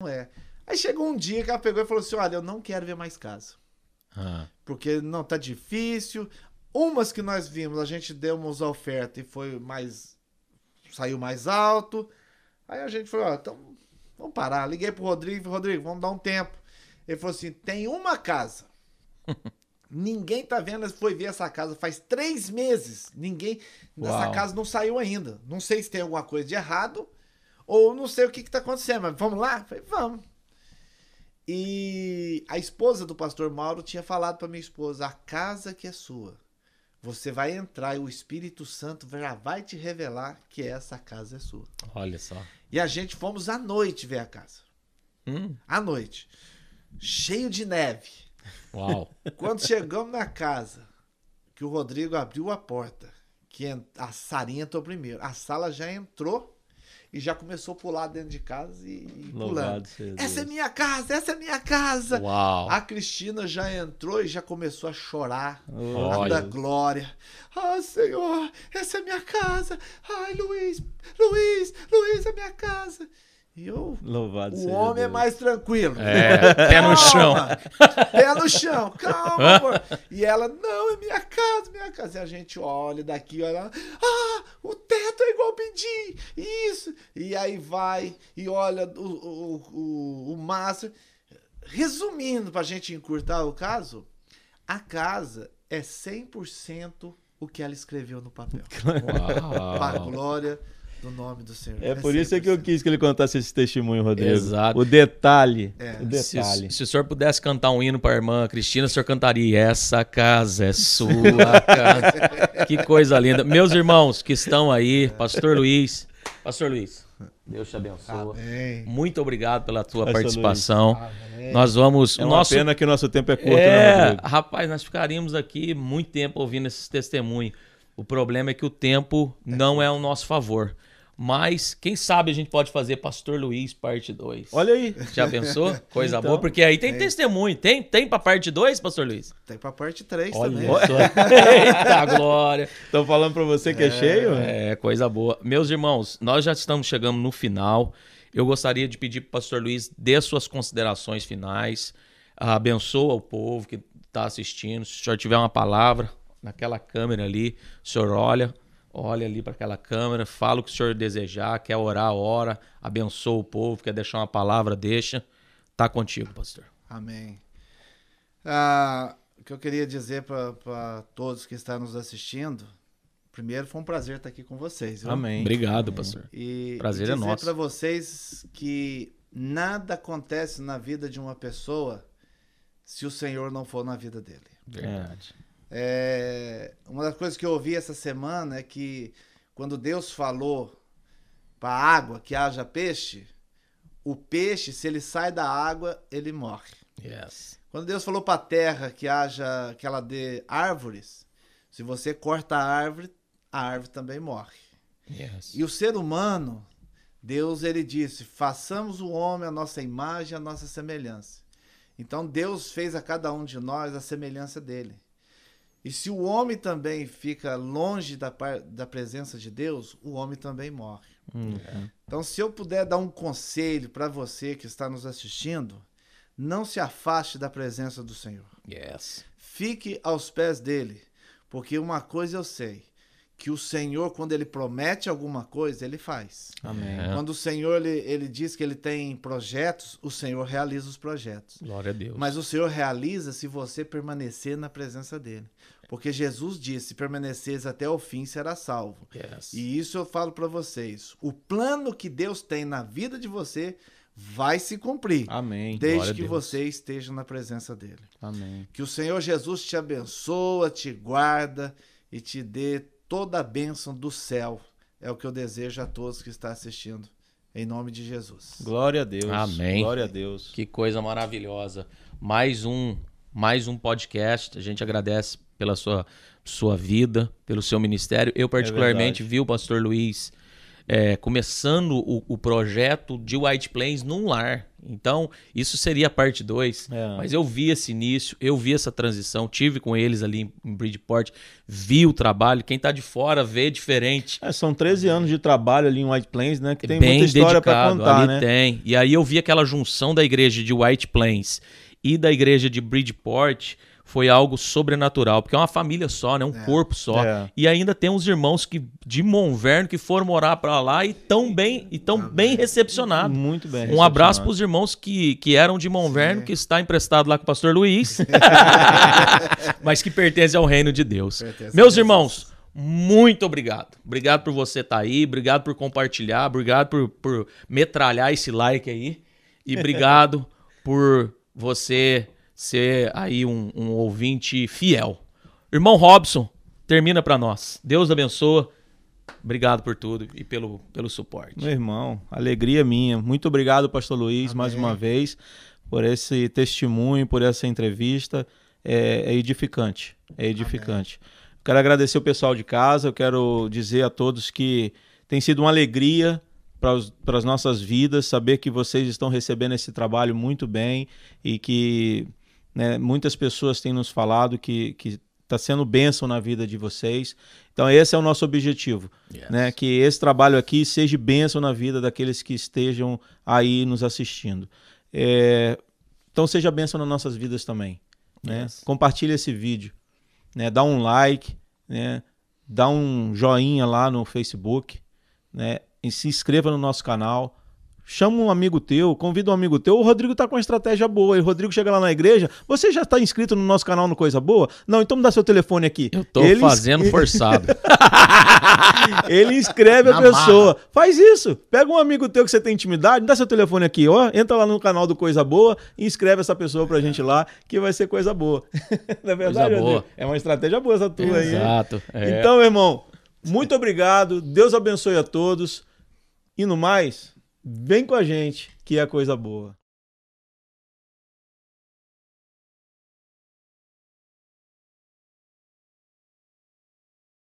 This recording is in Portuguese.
não é. Aí chegou um dia que ela pegou e falou assim: Olha, eu não quero ver mais casa. Ah, Porque não tá difícil. Umas que nós vimos, a gente deu umas ofertas e foi mais. saiu mais alto. Aí a gente falou: Ó, então vamos parar. Liguei pro Rodrigo, falei, Rodrigo, vamos dar um tempo. Ele falou assim: tem uma casa. Ninguém tá vendo, foi ver essa casa faz três meses. Ninguém. Essa Uau. casa não saiu ainda. Não sei se tem alguma coisa de errado ou não sei o que, que tá acontecendo, mas vamos lá? Falei, vamos. E a esposa do pastor Mauro tinha falado para minha esposa: a casa que é sua. Você vai entrar e o Espírito Santo já vai te revelar que essa casa é sua. olha só. E a gente fomos à noite ver a casa. Hum, À noite. Cheio de neve. uau. Quando chegamos na casa, que o Rodrigo abriu a porta, que a Sarinha entrou primeiro. A sala já entrou e já começou a pular dentro de casa e, e pulando. Essa é minha casa, essa é minha casa. Uau. A Cristina já entrou e já começou a chorar. A Olha. da glória. Ah, Senhor, essa é minha casa. Ai, Luiz, Luiz, Luiz é minha casa. E eu, Louvado o homem é Deus. mais tranquilo. É, pé no chão. Pé no chão, calma, amor. E ela, não, é minha casa, minha casa. E a gente olha daqui, olha lá. Ah, pedir. Isso. E aí vai e olha o, o, o, o Márcio. Resumindo, pra gente encurtar o caso, a casa é 100% o que ela escreveu no papel. Para a glória do nome do Senhor. É por isso que eu 100%. quis que ele contasse esse testemunho, Rodrigo. Exato. O detalhe. É. O Se, detalhe. se o senhor pudesse cantar um hino para a irmã Cristina, o senhor cantaria Essa casa é sua casa. que coisa linda. Meus irmãos que estão aí, Pastor Luiz. Pastor Luiz, Deus te abençoe. Amém. Muito obrigado pela tua Pastor participação. Nós vamos. É uma nosso, pena que o nosso tempo é curto, né, é, Rodrigo? rapaz, nós ficaríamos aqui muito tempo ouvindo esses testemunhos. O problema é que o tempo não é ao nosso favor. Mas, quem sabe a gente pode fazer Pastor Luiz, parte 2. Olha aí. Já pensou? Coisa Então, boa, porque aí tem tem. testemunho. Tem, tem pra parte 2, Pastor Luiz? Tem pra parte 3 Olha também. só. Eita glória. Estão falando pra você que é, cheio? É, coisa boa. Meus irmãos, nós já estamos chegando no final. Eu gostaria de pedir para o pastor Luiz dê suas considerações finais. Abençoa o povo que está assistindo. Se o senhor tiver uma palavra naquela câmera ali, o senhor olha, olha ali para aquela câmera, fala o que o senhor desejar, quer orar, ora, abençoa o povo, quer deixar uma palavra, deixa. Tá contigo, pastor. Amém. Ah, o que eu queria dizer para todos que estão nos assistindo, primeiro foi um prazer estar aqui com vocês. viu? Amém. Obrigado, pastor. E, Prazer e é dizer nosso. para vocês que nada acontece na vida de uma pessoa se o Senhor não for na vida dele. Verdade. É, uma das coisas que eu ouvi essa semana é que quando Deus falou para a água que haja peixe, o peixe, se ele sai da água, ele morre. Yes. Quando Deus falou para a terra que haja que ela dê árvores, se você corta a árvore, a árvore também morre. Yes. E o ser humano, Deus ele disse: "Façamos o homem a nossa imagem, a nossa semelhança". Então Deus fez a cada um de nós a semelhança dele. E se o homem também fica longe da, da presença de Deus, o homem também morre. Hum. Então, se eu puder dar um conselho para você que está nos assistindo, não se afaste da presença do Senhor. Yes. Fique aos pés dele, porque uma coisa eu sei, que o Senhor, quando ele promete alguma coisa, ele faz. Amém. É. Quando o Senhor ele, ele diz que ele tem projetos, o Senhor realiza os projetos. Glória a Deus. Mas o Senhor realiza se você permanecer na presença dele. Porque Jesus disse: se permaneceres até o fim, será salvo. Yes. E isso eu falo para vocês. O plano que Deus tem na vida de você vai se cumprir, Amém. desde que você esteja na presença dele. Amém. Que o Senhor Jesus te abençoa, te guarda e te dê toda a bênção do céu. É o que eu desejo a todos que estão assistindo. Em nome de Jesus. Glória a Deus. Amém. Glória a Deus. Que coisa maravilhosa. Mais um, mais um podcast. A gente agradece pela sua, sua vida, pelo seu ministério. Eu particularmente verdade. vi o pastor Luiz é, começando o, o projeto de White Plains num lar. Então, isso seria a parte 2. É. Mas eu vi esse início, eu vi essa transição, tive com eles ali em- Bridgeport, vi o trabalho. Quem tá de fora vê diferente. É, são 13 anos de trabalho ali em White Plains, né? Que tem bem muita história para contar, ali né? tem. E aí eu vi aquela junção da igreja de White Plains e da igreja de Bridgeport foi algo sobrenatural, porque é uma família só, né? Um corpo só. É. E ainda tem uns irmãos que de Monverno que foram morar para lá e tão bem e tão bem recepcionados. Muito bem. Um abraço para os irmãos que, que eram de Monverno, Sim. que está emprestado lá com o pastor Luiz, mas que pertence ao reino de Deus. Pertence Meus irmãos, muito obrigado. Obrigado por você estar aí, obrigado por compartilhar, obrigado por, por metralhar esse like aí. E obrigado por você ser aí um, um ouvinte fiel. Irmão Robson, termina para nós. Deus abençoa. Obrigado por tudo e pelo, pelo suporte. Meu irmão, alegria minha. Muito obrigado, Pastor Luiz, mais uma vez, por esse testemunho, por essa entrevista. É, é edificante. É edificante. Quero agradecer o pessoal de casa. Eu quero dizer a todos que tem sido uma alegria para as nossas vidas saber que vocês estão recebendo esse trabalho muito bem e que né, muitas pessoas têm nos falado que está sendo bênção na vida de vocês. Então, esse é o nosso objetivo Yes. né? Que esse trabalho aqui seja bênção na vida daqueles que estejam aí nos assistindo. É, Então seja bênção nas nossas vidas também. Né? Yes. Compartilhe esse vídeo, né? Dá um like, né? Dá um joinha lá no Facebook, né? E se inscreva no nosso canal. Chama um amigo teu, convida um amigo teu. O Rodrigo tá com uma estratégia boa. E o Rodrigo chega lá na igreja. Você já está inscrito no nosso canal no Coisa Boa? Não, então me dá seu telefone aqui. Eu tô Ele fazendo forçado. ele inscreve a Na pessoa. Faz isso. Pega um amigo teu que você tem intimidade, dá seu telefone aqui, ó. Entra lá no canal do Coisa Boa e inscreve essa pessoa pra gente lá, que vai ser coisa boa. Não é verdade, Coisa boa. É uma estratégia boa essa tua aí. hein? Exato. é. Então, meu irmão, muito obrigado. Deus abençoe a todos. E no mais, vem com a gente, que é coisa boa.